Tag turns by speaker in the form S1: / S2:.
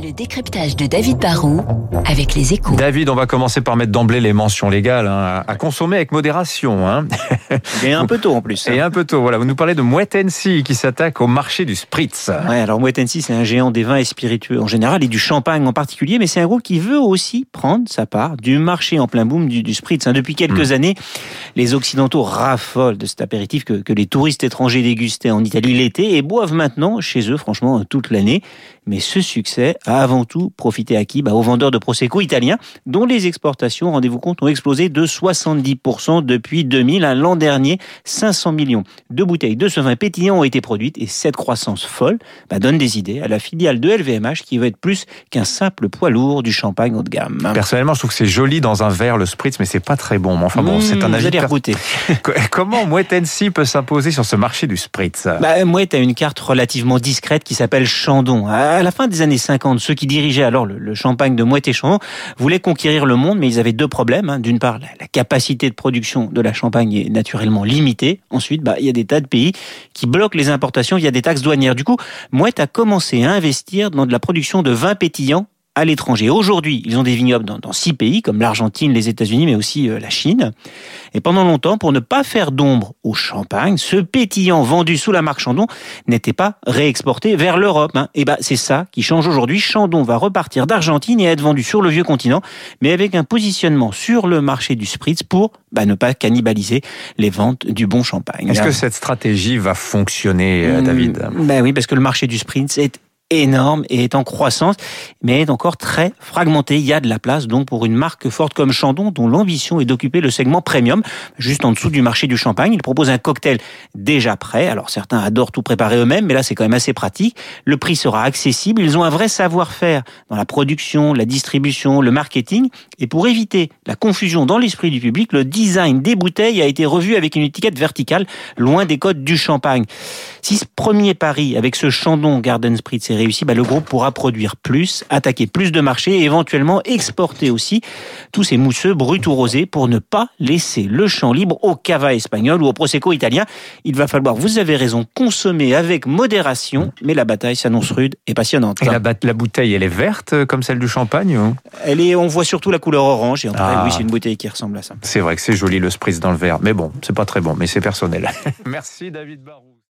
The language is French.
S1: Le décryptage de David Barrault avec les échos.
S2: David, on va commencer par mettre d'emblée les mentions légales hein, à consommer avec modération. Hein.
S3: Et un peu tôt en plus.
S2: Et un peu tôt, voilà. Vous nous parlez de Moet Hennessy qui s'attaque au marché du spritz.
S3: Ouais, alors Moet Hennessy, c'est un géant des vins et spiritueux en général et du champagne en particulier, mais c'est un groupe qui veut aussi prendre sa part du marché en plein boom du, du spritz. Hein. Depuis quelques
S2: Mm.
S3: années, les Occidentaux raffolent de cet apéritif que, que les touristes étrangers dégustaient en Italie l'été et boivent maintenant chez eux, franchement, toute l'année. Mais ce succès a avant tout profité à qui bah, Aux vendeurs de Prosecco italiens, dont les exportations, rendez-vous compte, ont explosé de 70% depuis 2000. hein. L'an dernier, 500 millions de bouteilles de ce vin pétillant ont été produites et cette croissance folle bah, donne des idées à la filiale de LVMH qui veut être plus qu'un simple poids lourd du champagne haut de gamme.
S2: Personnellement, je trouve que c'est joli dans un verre le spritz, mais c'est pas très bon. Enfin bon,
S3: Mmh,
S2: c'est un
S3: vous
S2: avis.
S3: allez regoûter.
S2: Co- Comment Moet Hennessy peut s'imposer sur ce marché du spritz?
S3: Bah, Mouette a une carte relativement discrète qui s'appelle Chandon. À la fin des années 50, ceux qui dirigeaient alors le, champagne de Mouette et Chandon voulaient conquérir le monde, mais ils avaient deux problèmes. hein. D'une part, la, capacité de production de la champagne est naturellement limitée. Ensuite, bah, il y a des tas de pays qui bloquent les importations via des taxes douanières. Du coup, Mouette a commencé à investir dans de la production de vins pétillants à l'étranger. Aujourd'hui, ils ont des vignobles dans, dans six pays, comme l'Argentine, les États-Unis, mais aussi euh, la Chine. Et pendant longtemps, pour ne pas faire d'ombre au champagne, ce pétillant vendu sous la marque Chandon n'était pas réexporté vers l'Europe. hein. Et ben c'est ça qui change aujourd'hui. Chandon va repartir d'Argentine et être vendu sur le vieux continent, mais avec un positionnement sur le marché du spritz pour bah, ne pas cannibaliser les ventes du bon champagne.
S2: Est-ce que cette stratégie va fonctionner, euh,
S3: Mm,
S2: David?
S3: Ben oui, parce que le marché du sprint est énorme et est en croissance, mais est encore très fragmenté. Il y a de la place donc pour une marque forte comme Chandon, dont l'ambition est d'occuper le segment premium, juste en dessous du marché du champagne. Il propose un cocktail déjà prêt. Alors certains adorent tout préparer eux-mêmes, mais là c'est quand même assez pratique. Le prix sera accessible. Ils ont un vrai savoir-faire dans la production, la distribution, le marketing. Et pour éviter la confusion dans l'esprit du public, le design des bouteilles a été revu avec une étiquette verticale, loin des codes du champagne. Si ce premier pari avec ce Chandon Garden Spritz est réussi, bah, le groupe pourra produire plus, attaquer plus de marchés et éventuellement exporter aussi tous ces mousseux bruts ou rosés pour ne pas laisser le champ libre au cava espagnol ou au prosecco italien. Il va falloir, vous avez raison, consommer avec modération, mais la bataille s'annonce rude et passionnante.
S2: Et la, bouteille, elle est verte euh, comme celle du champagne ou?
S3: Elle est, on voit surtout la couleur orange et en vrai,
S2: Ah.
S3: oui, c'est une bouteille qui ressemble à ça.
S2: C'est vrai que c'est joli le spritz dans le verre, mais bon, c'est pas très bon, mais c'est personnel. Merci David Barou.